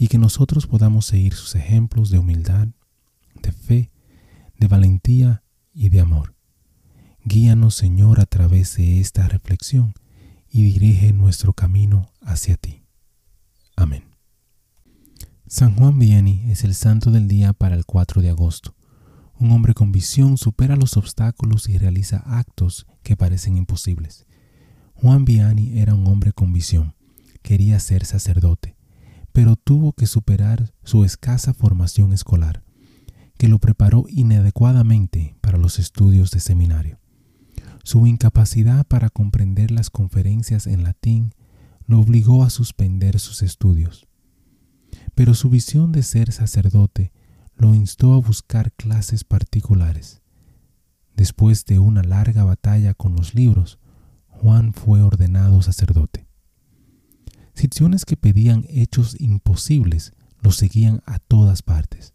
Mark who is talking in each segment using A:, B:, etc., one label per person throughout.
A: y que nosotros podamos seguir sus ejemplos de humildad, de fe, de valentía y de amor. Guíanos, Señor, a través de esta reflexión y dirige nuestro camino hacia ti. Amén. San Juan Vianney es el santo del día para el 4 de agosto. Un hombre con visión supera los obstáculos y realiza actos que parecen imposibles. Juan Vianney era un hombre con visión. Quería ser sacerdote, pero tuvo que superar su escasa formación escolar, que lo preparó inadecuadamente para los estudios de seminario. Su incapacidad para comprender las conferencias en latín lo obligó a suspender sus estudios. Pero su visión de ser sacerdote lo instó a buscar clases particulares. Después de una larga batalla con los libros, Juan fue ordenado sacerdote. Situaciones que pedían hechos imposibles lo seguían a todas partes.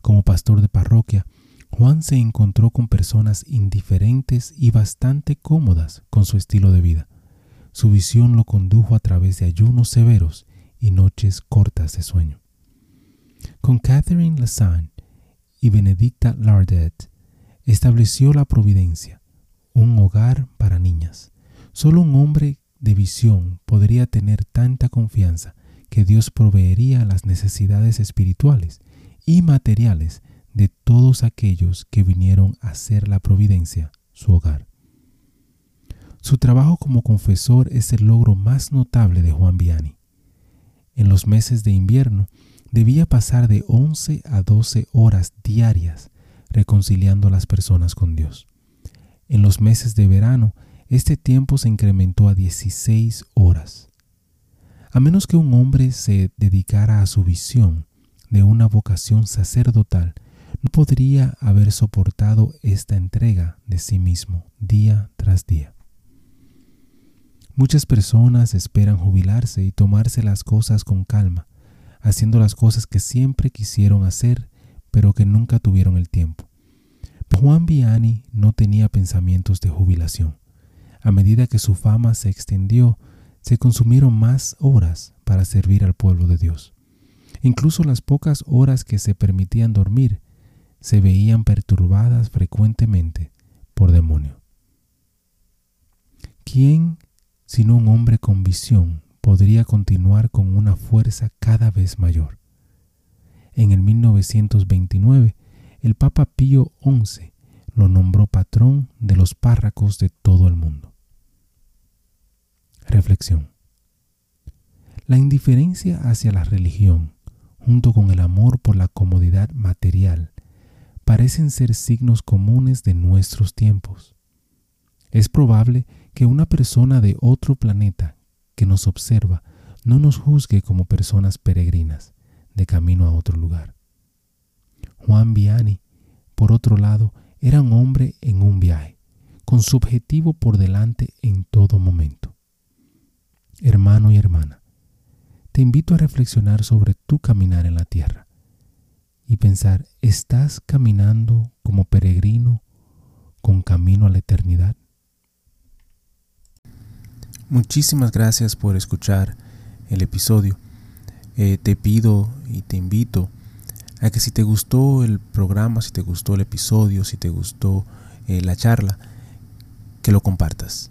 A: Como pastor de parroquia, Juan se encontró con personas indiferentes y bastante cómodas con su estilo de vida. Su visión lo condujo a través de ayunos severos y noches cortas de sueño. Con Catherine Lassagne y Benedicta Lardet estableció la Providencia, un hogar para niñas. Solo un hombre de visión podría tener tanta confianza que Dios proveería las necesidades espirituales y materiales de todos aquellos que vinieron a hacer la providencia su hogar. Su trabajo como confesor es el logro más notable de Juan Vianney. En los meses de invierno debía pasar de 11 a 12 horas diarias reconciliando a las personas con Dios. En los meses de verano este tiempo se incrementó a 16 horas. A menos que un hombre se dedicara a su visión de una vocación sacerdotal, no podría haber soportado esta entrega de sí mismo día tras día. Muchas personas esperan jubilarse y tomarse las cosas con calma, haciendo las cosas que siempre quisieron hacer, pero que nunca tuvieron el tiempo. Juan Vianney no tenía pensamientos de jubilación. A medida que su fama se extendió, se consumieron más horas para servir al pueblo de Dios. Incluso las pocas horas que se permitían dormir se veían perturbadas frecuentemente por demonio. ¿Quién, sino un hombre con visión, podría continuar con una fuerza cada vez mayor? En el 1929, el Papa Pío XI lo nombró patrón de los párracos de todo el mundo. Reflexión. La indiferencia hacia la religión, junto con el amor por la comodidad material, parecen ser signos comunes de nuestros tiempos. Es probable que una persona de otro planeta que nos observa no nos juzgue como personas peregrinas de camino a otro lugar. Juan Vianney, por otro lado, era un hombre en un viaje, con su objetivo por delante en todo te invito a reflexionar sobre tu caminar en la tierra y pensar, ¿estás caminando como peregrino con camino a la eternidad? Muchísimas gracias por escuchar el episodio. Eh, te pido y te invito a que si te gustó el programa, si te gustó el episodio, si te gustó eh, la charla, que lo compartas.